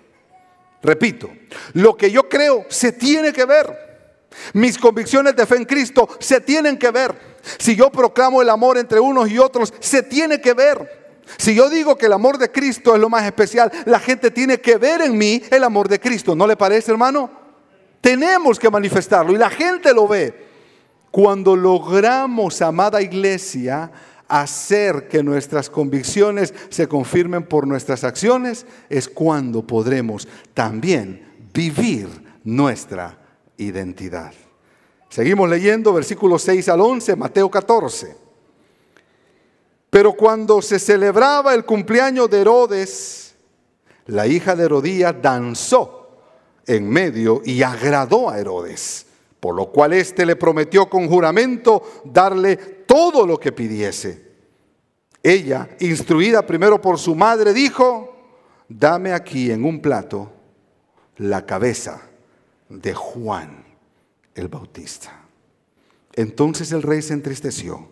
[SPEAKER 1] Repito, lo que yo creo se tiene que ver. Mis convicciones de fe en Cristo se tienen que ver. Si yo proclamo el amor entre unos y otros, se tiene que ver. Si yo digo que el amor de Cristo es lo más especial, la gente tiene que ver en mí el amor de Cristo. ¿No le parece, hermano? Tenemos que manifestarlo y la gente lo ve. Cuando logramos, amada iglesia, hacer que nuestras convicciones se confirmen por nuestras acciones, es cuando podremos también vivir nuestra identidad. Seguimos leyendo versículos 6 al 11, Mateo 14. Pero cuando se celebraba el cumpleaños de Herodes, la hija de Herodías danzó en medio y agradó a Herodes, por lo cual éste le prometió con juramento darle todo lo que pidiese. Ella, instruida primero por su madre, dijo, dame aquí en un plato la cabeza de Juan el Bautista. Entonces el rey se entristeció,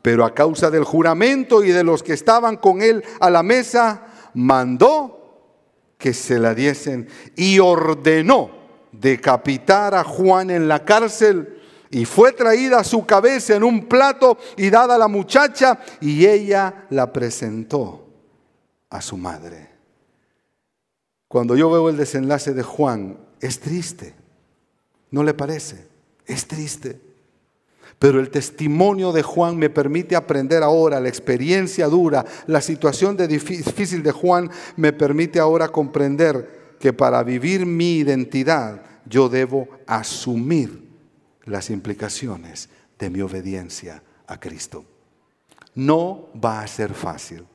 [SPEAKER 1] pero a causa del juramento y de los que estaban con él a la mesa, mandó que se la diesen y ordenó decapitar a Juan en la cárcel y fue traída su cabeza en un plato y dada a la muchacha y ella la presentó a su madre. Cuando yo veo el desenlace de Juan, es triste, ¿no le parece? Es triste. Pero el testimonio de Juan me permite aprender ahora, la experiencia dura, la situación difícil de Juan me permite ahora comprender que para vivir mi identidad yo debo asumir las implicaciones de mi obediencia a Cristo. No va a ser fácil,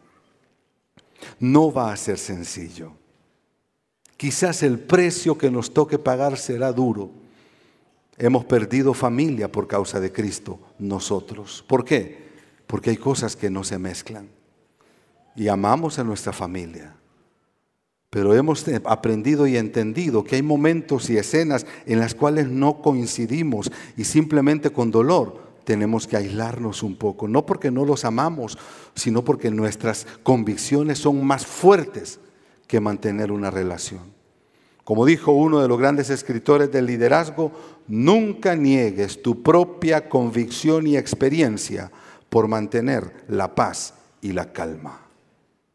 [SPEAKER 1] no va a ser sencillo. Quizás el precio que nos toque pagar será duro Hemos perdido familia por causa de Cristo, nosotros. ¿Por qué? Porque hay cosas que no se mezclan. Y amamos a nuestra familia. Pero hemos aprendido y entendido que hay momentos y escenas en las cuales no coincidimos y simplemente con dolor tenemos que aislarnos un poco. No porque no los amamos, sino porque nuestras convicciones son más fuertes que mantener una relación. Como dijo uno de los grandes escritores del liderazgo, nunca niegues tu propia convicción y experiencia por mantener la paz y la calma.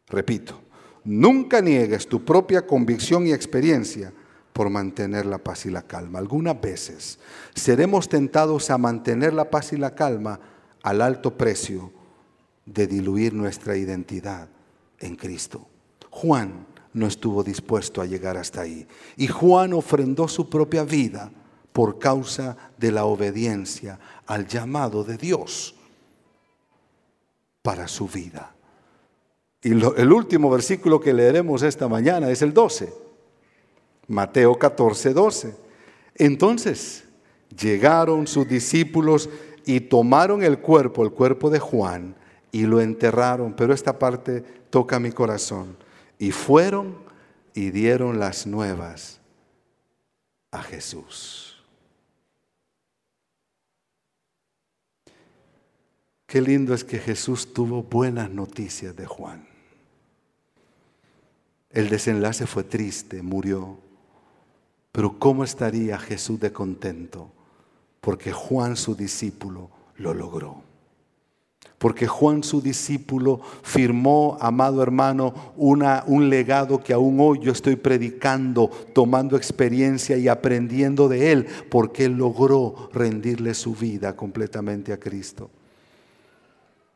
[SPEAKER 1] Repito, nunca niegues tu propia convicción y experiencia por mantener la paz y la calma. Algunas veces seremos tentados a mantener la paz y la calma al alto precio de diluir nuestra identidad en Cristo. Juan no estuvo dispuesto a llegar hasta ahí. Y Juan ofrendó su propia vida por causa de la obediencia al llamado de Dios para su vida. Y el último versículo que leeremos esta mañana es el 12. Mateo 14, 12. Entonces llegaron sus discípulos y tomaron el cuerpo, el cuerpo de Juan, y lo enterraron. Pero esta parte toca mi corazón y fueron y dieron las nuevas a Jesús. Qué lindo es que Jesús tuvo buenas noticias de Juan. El desenlace fue triste, murió. Pero ¿cómo estaría Jesús de contento? Porque Juan, su discípulo, lo logró. Porque Juan, su discípulo, firmó, amado hermano, una, un legado que aún hoy yo estoy predicando, tomando experiencia y aprendiendo de él, porque él logró rendirle su vida completamente a Cristo.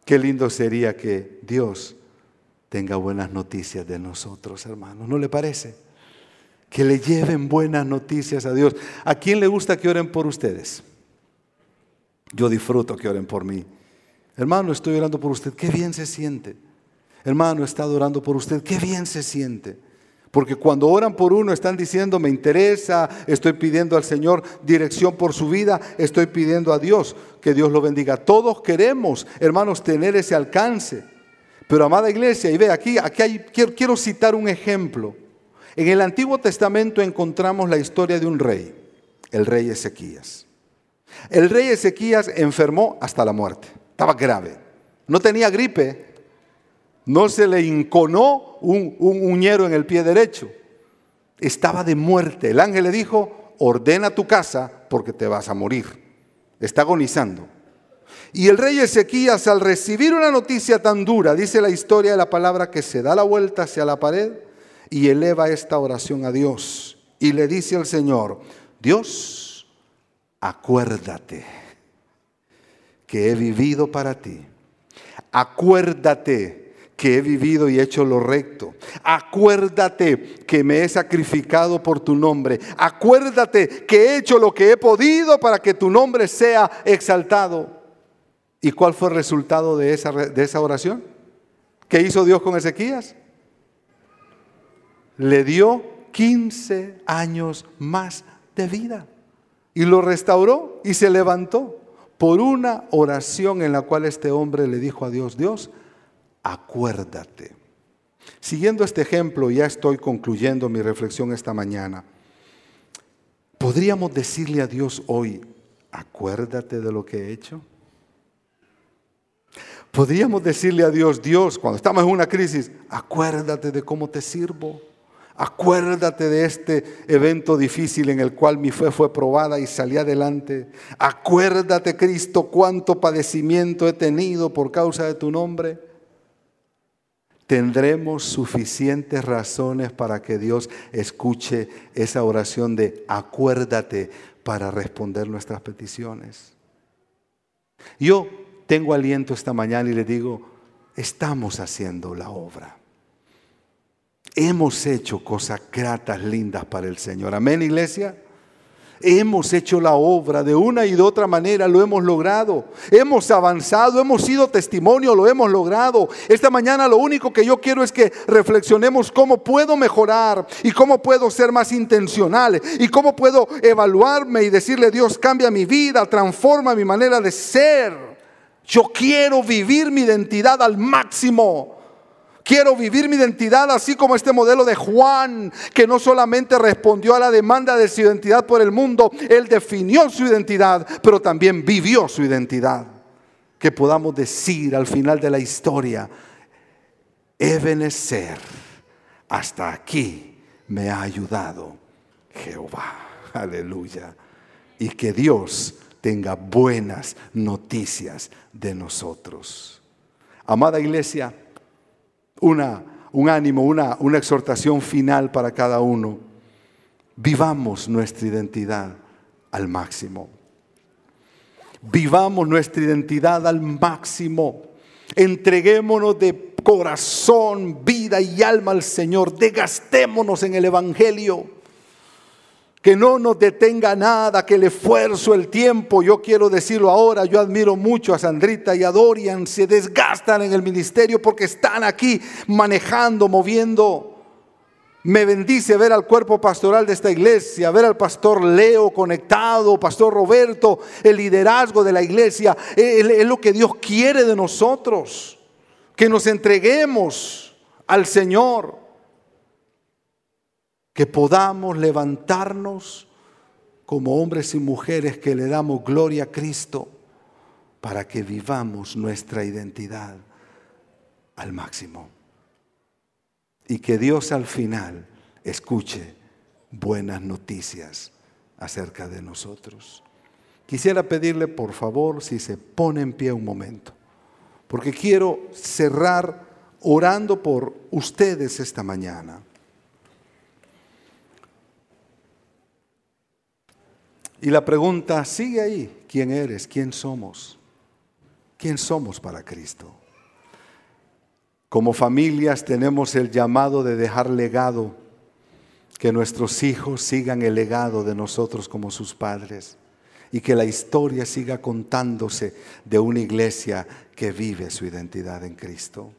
[SPEAKER 1] Qué lindo sería que Dios tenga buenas noticias de nosotros, hermanos. ¿No le parece? Que le lleven buenas noticias a Dios. ¿A quién le gusta que oren por ustedes? Yo disfruto que oren por mí. Hermano, estoy orando por usted. Qué bien se siente. Hermano, he estado orando por usted. Qué bien se siente. Porque cuando oran por uno están diciendo, me interesa, estoy pidiendo al Señor dirección por su vida, estoy pidiendo a Dios que Dios lo bendiga. Todos queremos, hermanos, tener ese alcance. Pero amada iglesia, y ve, aquí, aquí hay, quiero, citar un ejemplo. En el Antiguo Testamento encontramos la historia de un rey, el rey Ezequías. El rey Ezequías enfermó hasta la muerte estaba grave. No tenía gripe, no se le inconó un, un uñero en el pie derecho. Estaba de muerte. El ángel le dijo, ordena tu casa porque te vas a morir. Está agonizando. Y el rey Ezequías al recibir una noticia tan dura, dice la historia de la palabra que se da la vuelta hacia la pared y eleva esta oración a Dios. Y le dice al Señor, Dios, acuérdate que he vivido para ti. Acuérdate que he vivido y hecho lo recto. Acuérdate que me he sacrificado por tu nombre. Acuérdate que he hecho lo que he podido para que tu nombre sea exaltado. ¿Y cuál fue el resultado de esa, de esa oración? ¿Qué hizo Dios con Ezequías? Le dio 15 años más de vida y lo restauró y se levantó por una oración en la cual este hombre le dijo a Dios, Dios, acuérdate. Siguiendo este ejemplo, ya estoy concluyendo mi reflexión esta mañana. ¿Podríamos decirle a Dios hoy, acuérdate de lo que he hecho? Podríamos decirle a Dios, Dios, cuando estamos en una crisis, acuérdate de cómo te sirvo. Acuérdate de este evento difícil en el cual mi fe fue probada y salí adelante. Acuérdate, Cristo, cuánto padecimiento he tenido por causa de tu nombre. Tendremos suficientes razones para que Dios escuche esa oración de acuérdate para responder nuestras peticiones. Yo tengo aliento esta mañana y le digo, estamos haciendo la obra. Hemos hecho cosas gratas, lindas para el Señor. Amén, iglesia. Hemos hecho la obra de una y de otra manera, lo hemos logrado. Hemos avanzado, hemos sido testimonio, lo hemos logrado. Esta mañana lo único que yo quiero es que reflexionemos cómo puedo mejorar y cómo puedo ser más intencional y cómo puedo evaluarme y decirle, Dios, cambia mi vida, transforma mi manera de ser. Yo quiero vivir mi identidad al máximo. Quiero vivir mi identidad así como este modelo de Juan, que no solamente respondió a la demanda de su identidad por el mundo, él definió su identidad, pero también vivió su identidad. Que podamos decir al final de la historia, Ebenezer, hasta aquí me ha ayudado Jehová. Aleluya. Y que Dios tenga buenas noticias de nosotros. Amada iglesia, una, un ánimo, una, una exhortación final para cada uno. Vivamos nuestra identidad al máximo. Vivamos nuestra identidad al máximo. Entreguémonos de corazón, vida y alma al Señor. Desgastémonos en el Evangelio. Que no nos detenga nada, que el esfuerzo, el tiempo, yo quiero decirlo ahora, yo admiro mucho a Sandrita y a Dorian, se desgastan en el ministerio porque están aquí manejando, moviendo. Me bendice ver al cuerpo pastoral de esta iglesia, ver al pastor Leo conectado, pastor Roberto, el liderazgo de la iglesia. Es lo que Dios quiere de nosotros, que nos entreguemos al Señor que podamos levantarnos como hombres y mujeres que le damos gloria a Cristo para que vivamos nuestra identidad al máximo. Y que Dios al final escuche buenas noticias acerca de nosotros. Quisiera pedirle por favor si se pone en pie un momento, porque quiero cerrar orando por ustedes esta mañana. Y la pregunta sigue ahí, ¿quién eres? ¿Quién somos? ¿Quién somos para Cristo? Como familias tenemos el llamado de dejar legado, que nuestros hijos sigan el legado de nosotros como sus padres y que la historia siga contándose de una iglesia que vive su identidad en Cristo.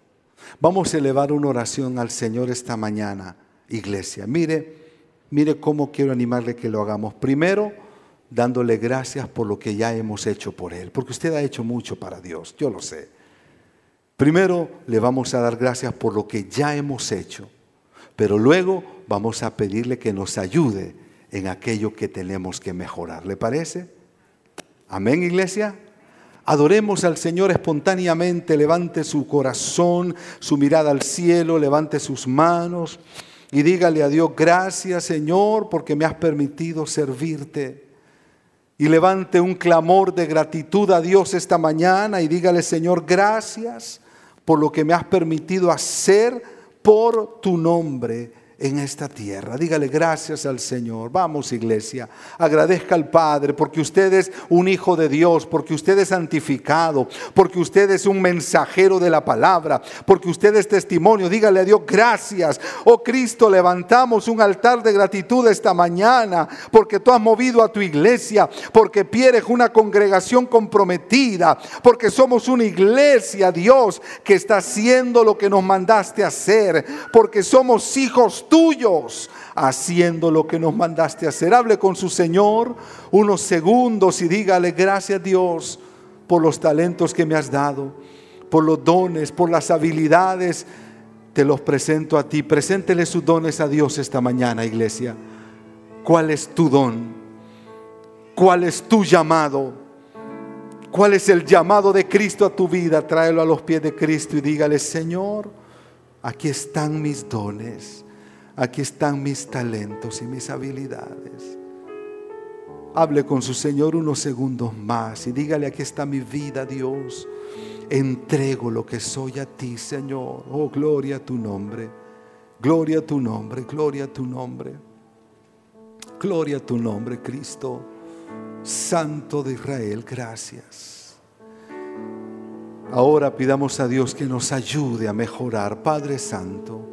[SPEAKER 1] Vamos a elevar una oración al Señor esta mañana, iglesia. Mire, mire cómo quiero animarle que lo hagamos. Primero, dándole gracias por lo que ya hemos hecho por Él, porque usted ha hecho mucho para Dios, yo lo sé. Primero le vamos a dar gracias por lo que ya hemos hecho, pero luego vamos a pedirle que nos ayude en aquello que tenemos que mejorar. ¿Le parece? Amén, iglesia. Adoremos al Señor espontáneamente, levante su corazón, su mirada al cielo, levante sus manos y dígale a Dios, gracias Señor porque me has permitido servirte y levante un clamor de gratitud a Dios esta mañana y dígale, Señor, gracias por lo que me has permitido hacer por tu nombre en esta tierra. Dígale gracias al Señor. Vamos iglesia, agradezca al Padre porque usted es un hijo de Dios, porque usted es santificado, porque usted es un mensajero de la palabra, porque usted es testimonio. Dígale a Dios gracias. Oh Cristo, levantamos un altar de gratitud esta mañana porque tú has movido a tu iglesia, porque pieres una congregación comprometida, porque somos una iglesia, Dios, que está haciendo lo que nos mandaste hacer, porque somos hijos tuyos haciendo lo que nos mandaste hacer. Hable con su Señor unos segundos y dígale gracias Dios por los talentos que me has dado, por los dones, por las habilidades. Te los presento a ti. Preséntele sus dones a Dios esta mañana, iglesia. ¿Cuál es tu don? ¿Cuál es tu llamado? ¿Cuál es el llamado de Cristo a tu vida? Tráelo a los pies de Cristo y dígale, Señor, aquí están mis dones aquí están mis talentos y mis habilidades. Hable con su Señor unos segundos más y dígale, aquí está mi vida, Dios. Entrego lo que soy a ti, Señor. Oh, gloria a tu nombre. Gloria a tu nombre, gloria a tu nombre. Gloria a tu nombre, Cristo. Santo de Israel, gracias. Ahora pidamos a Dios que nos ayude a mejorar, Padre Santo.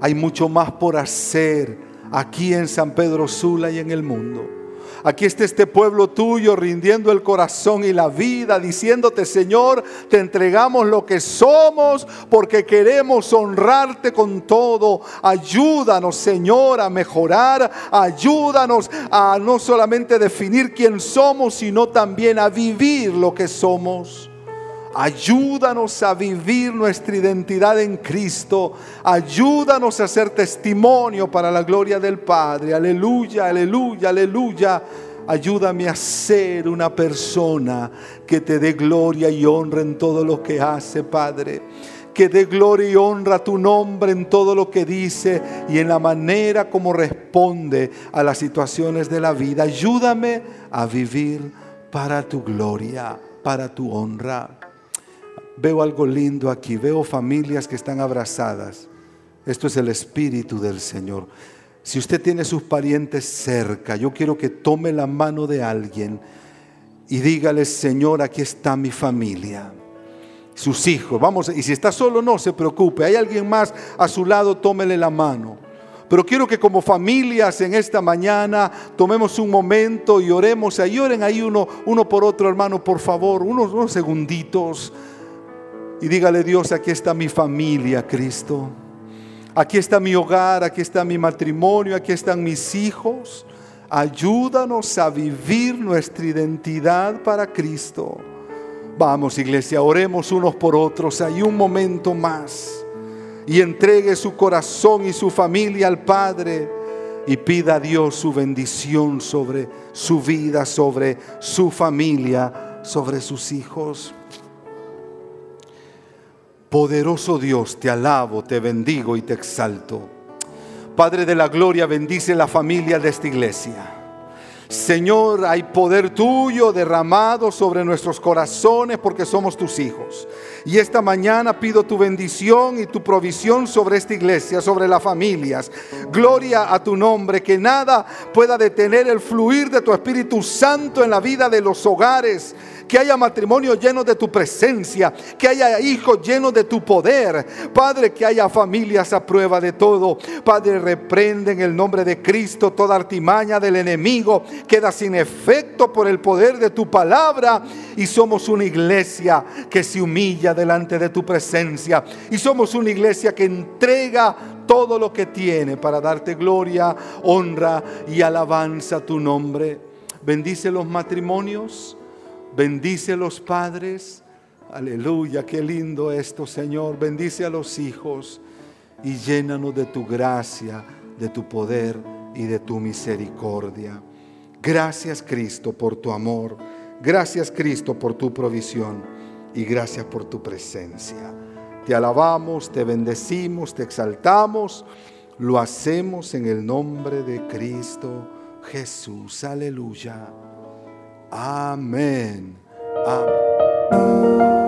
[SPEAKER 1] Hay mucho más por hacer aquí en San Pedro Sula y en el mundo. Aquí está este pueblo tuyo rindiendo el corazón y la vida, diciéndote, Señor, te entregamos lo que somos porque queremos honrarte con todo. Ayúdanos, Señor, a mejorar. Ayúdanos a no solamente definir quién somos, sino también a vivir lo que somos. Ayúdanos a vivir nuestra identidad en Cristo. Ayúdanos a ser testimonio para la gloria del Padre. Aleluya, aleluya, aleluya. Ayúdame a ser una persona que te dé gloria y honra en todo lo que hace, Padre. Que dé gloria y honra a tu nombre en todo lo que dice y en la manera como responde a las situaciones de la vida. Ayúdame a vivir para tu gloria, para tu honra. Veo algo lindo aquí, veo familias que están abrazadas. Esto es el Espíritu del Señor. Si usted tiene sus parientes cerca, yo quiero que tome la mano de alguien y dígale, Señor, aquí está mi familia. Sus hijos, vamos, y si está solo, no se preocupe. Hay alguien más a su lado, tómele la mano. Pero quiero que como familias en esta mañana tomemos un momento y oremos. Y oren ahí uno, uno por otro, hermano, por favor, unos, unos segunditos y dígale Dios, aquí está mi familia, Cristo. Aquí está mi hogar, aquí está mi matrimonio, aquí están mis hijos. Ayúdanos a vivir nuestra identidad para Cristo. Vamos iglesia, oremos unos por otros. Hay un momento más. Y entregue su corazón y su familia al Padre. Y pida a Dios su bendición sobre su vida, sobre su familia, sobre sus hijos. Poderoso Dios, te alabo, te bendigo y te exalto. Padre de la gloria, bendice la familia de esta iglesia. Señor, hay poder tuyo derramado sobre nuestros corazones porque somos tus hijos. Y esta mañana pido tu bendición y tu provisión sobre esta iglesia, sobre las familias. Gloria a tu nombre, que nada pueda detener el fluir de tu Espíritu Santo en la vida de los hogares que haya matrimonio lleno de tu presencia, que haya hijos llenos de tu poder. Padre, que haya familias a prueba de todo. Padre, reprende en el nombre de Cristo toda artimaña del enemigo. Queda sin efecto por el poder de tu palabra. Y somos una iglesia que se humilla delante de tu presencia. Y somos una iglesia que entrega todo lo que tiene para darte gloria, honra y alabanza a tu nombre. Bendice los matrimonios. Bendice a los padres. Aleluya, qué lindo esto, Señor. Bendice a los hijos y llénanos de tu gracia, de tu poder y de tu misericordia. Gracias Cristo por tu amor. Gracias Cristo por tu provisión y gracias por tu presencia. Te alabamos, te bendecimos, te exaltamos. Lo hacemos en el nombre de Cristo Jesús. Aleluya. Amén. Amén.